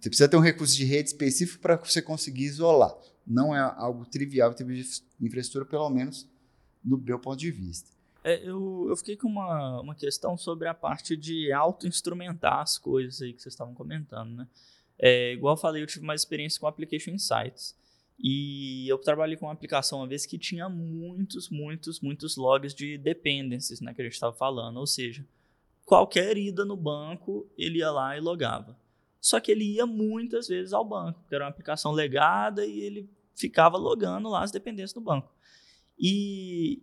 Você precisa ter um recurso de rede específico para você conseguir isolar. Não é algo trivial em termos de infraestrutura, pelo menos do meu ponto de vista. É, eu, eu fiquei com uma, uma questão sobre a parte de auto-instrumentar as coisas aí que vocês estavam comentando, né? É, igual eu falei, eu tive mais experiência com Application Insights. E eu trabalhei com uma aplicação uma vez que tinha muitos, muitos, muitos logs de dependencies, né, que a gente estava falando. Ou seja, qualquer ida no banco, ele ia lá e logava. Só que ele ia muitas vezes ao banco, porque era uma aplicação legada e ele ficava logando lá as dependências do banco. E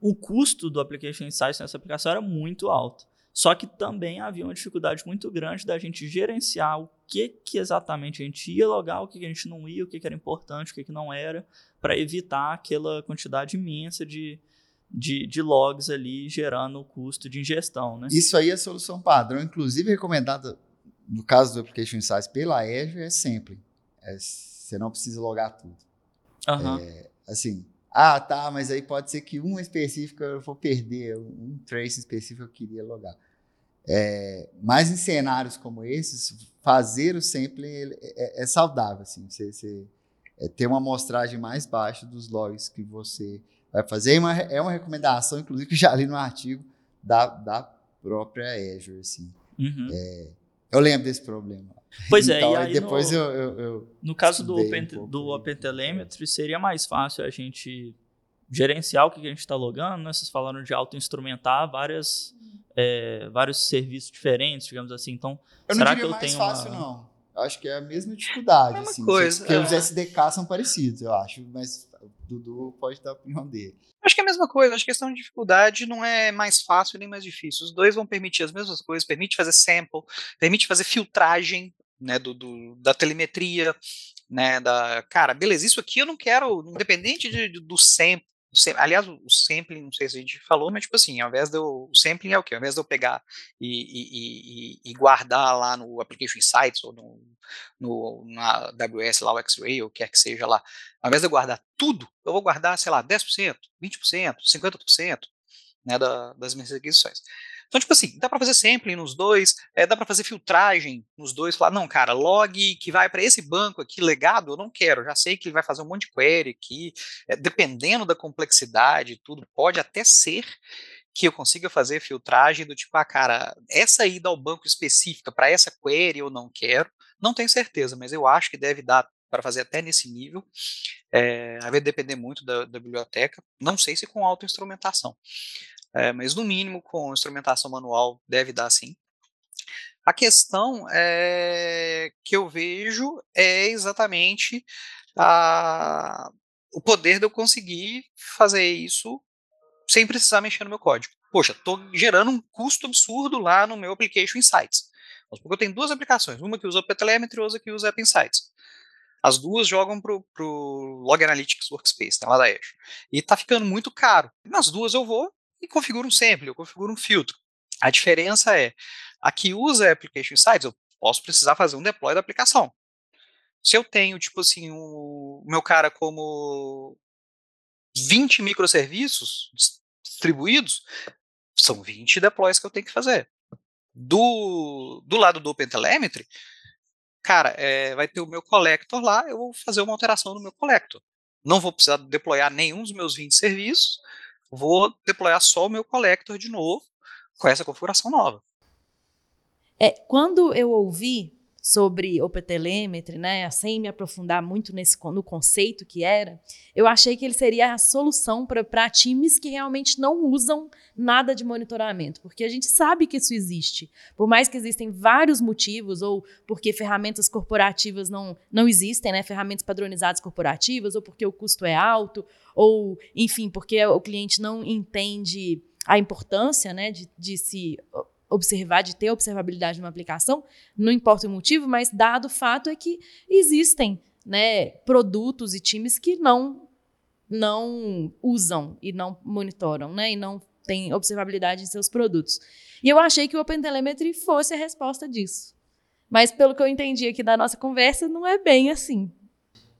o custo do Application Insights nessa aplicação era muito alto. Só que também havia uma dificuldade muito grande da gente gerenciar o que, que exatamente a gente ia logar, o que, que a gente não ia, o que, que era importante, o que, que não era, para evitar aquela quantidade imensa de, de, de, logs ali gerando o custo de ingestão. Né? Isso aí é a solução padrão, inclusive recomendada no caso do Application Insights pela Azure, é sempre. É, você não precisa logar tudo. Uhum. É, assim, ah, tá, mas aí pode ser que um específico eu vou perder, um trace específico eu queria logar. É, mas em cenários como esses, fazer o sampling é, é, saudável, assim, você, você é, ter uma amostragem mais baixa dos logs que você vai fazer. É uma, é uma recomendação, inclusive, que já li no artigo da, da própria Azure. Assim. Uhum. É, eu lembro desse problema. Pois é, então, e aí depois no, eu, eu, eu, No caso do, Open, um do OpenTelemetry, seria mais fácil a gente gerenciar o que a gente está logando, né? Vocês falaram de auto-instrumentar várias, é, vários serviços diferentes, digamos assim. Então, eu será que eu mais tenho fácil, uma... não. Eu acho que é a mesma dificuldade. Mesma assim, coisa, Porque é. os SDK são parecidos, eu acho. Mas o Dudu pode dar a opinião dele. Acho que é a mesma coisa. Acho que a questão de dificuldade não é mais fácil nem mais difícil. Os dois vão permitir as mesmas coisas. Permite fazer sample, permite fazer filtragem né, do, do, da telemetria, né, da, cara, beleza, isso aqui eu não quero, independente de, de, do sample, aliás, o sampling, não sei se a gente falou, mas tipo assim, ao invés de eu, o sampling é o quê? Ao invés de eu pegar e, e, e, e guardar lá no Application Insights ou no, no, na AWS lá, o X-Ray, ou o que quer que seja lá, ao invés de eu guardar tudo, eu vou guardar, sei lá, 10%, 20%, 50%, né, da, das minhas requisições. Então, tipo assim, dá para fazer sampling nos dois, é, dá para fazer filtragem nos dois, falar, não, cara, log que vai para esse banco aqui, legado, eu não quero, já sei que ele vai fazer um monte de query aqui, é, dependendo da complexidade e tudo, pode até ser que eu consiga fazer filtragem do tipo, ah, cara, essa ida ao banco específica para essa query eu não quero, não tenho certeza, mas eu acho que deve dar para fazer até nesse nível, é, vai depender muito da, da, biblioteca, não sei se com auto-instrumentação, é, mas no mínimo com instrumentação manual deve dar sim. A questão é, que eu vejo é exatamente a, o poder de eu conseguir fazer isso sem precisar mexer no meu código. Poxa, estou gerando um custo absurdo lá no meu Application Insights. Porque eu tenho duas aplicações, uma que usa OpenTelemetry e outra que usa App Insights. As duas jogam pro, pro Log Analytics Workspace, tá lá da Azure. E tá ficando muito caro. Nas duas eu vou e configuro um sample, eu configuro um filtro. A diferença é, a que usa Application Insights, eu posso precisar fazer um deploy da aplicação. Se eu tenho, tipo assim, o meu cara como 20 microserviços distribuídos, são 20 deploys que eu tenho que fazer. Do, do lado do OpenTelemetry, cara, é, vai ter o meu collector lá, eu vou fazer uma alteração no meu collector. Não vou precisar deployar nenhum dos meus 20 serviços, vou deployar só o meu collector de novo, com essa configuração nova. É, quando eu ouvi sobre OpenTelemetry, né, sem me aprofundar muito nesse no conceito que era, eu achei que ele seria a solução para times que realmente não usam nada de monitoramento, porque a gente sabe que isso existe. Por mais que existem vários motivos, ou porque ferramentas corporativas não, não existem, né, ferramentas padronizadas corporativas, ou porque o custo é alto, ou, enfim, porque o cliente não entende a importância né, de, de se observar, de ter observabilidade numa aplicação, não importa o motivo, mas dado o fato é que existem né, produtos e times que não não usam e não monitoram, né, e não têm observabilidade em seus produtos. E eu achei que o OpenTelemetry fosse a resposta disso. Mas pelo que eu entendi aqui da nossa conversa, não é bem assim.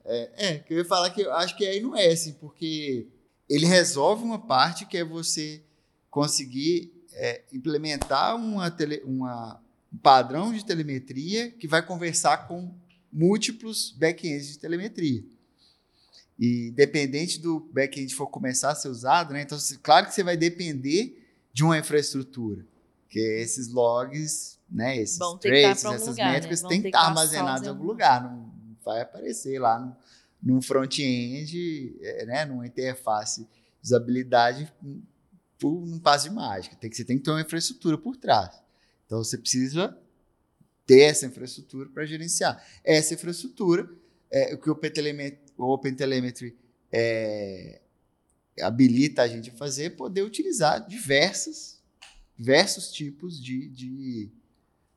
É, é que eu ia falar que eu acho que aí não é assim, porque ele resolve uma parte que é você conseguir é, implementar uma, tele, uma, um padrão de telemetria que vai conversar com múltiplos backends de telemetria. E dependente do backend for começar a ser usado, né? Então, claro que você vai depender de uma infraestrutura, que esses logs, né? Esses traces, essas lugar, métricas, né? tem que estar armazenados em algum lugar, não vai aparecer lá no, no front-end, é, né? Numa interface de usabilidade por um passo de mágica. Tem que, você tem que ter uma infraestrutura por trás. Então você precisa ter essa infraestrutura para gerenciar. Essa infraestrutura, é, o que o OpenTelemetry, o é, habilita a gente a fazer é poder utilizar diversas, diversos tipos de, de,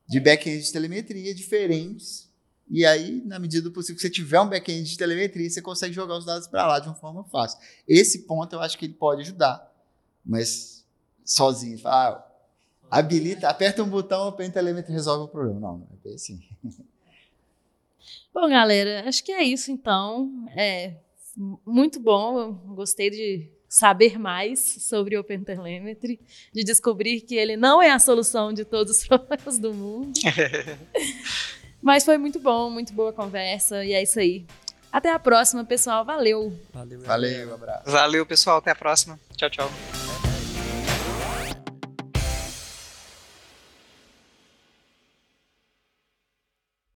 de back-end de telemetria diferentes. E aí, na medida do possível, que você tiver um back-end de telemetria, você consegue jogar os dados para lá de uma forma fácil. Esse ponto eu acho que ele pode ajudar mas sozinho. Ah, habilita, aperta um botão, o Pentelemetry resolve o problema. Não, não é bem assim. Bom, galera, acho que é isso então. É muito bom, eu gostei de saber mais sobre o OpenTelemetry, de descobrir que ele não é a solução de todos os problemas do mundo. Mas foi muito bom, muito boa conversa, e é isso aí. Até a próxima, pessoal. Valeu. Valeu, Valeu um abraço. Valeu, pessoal. Até a próxima. Tchau, tchau.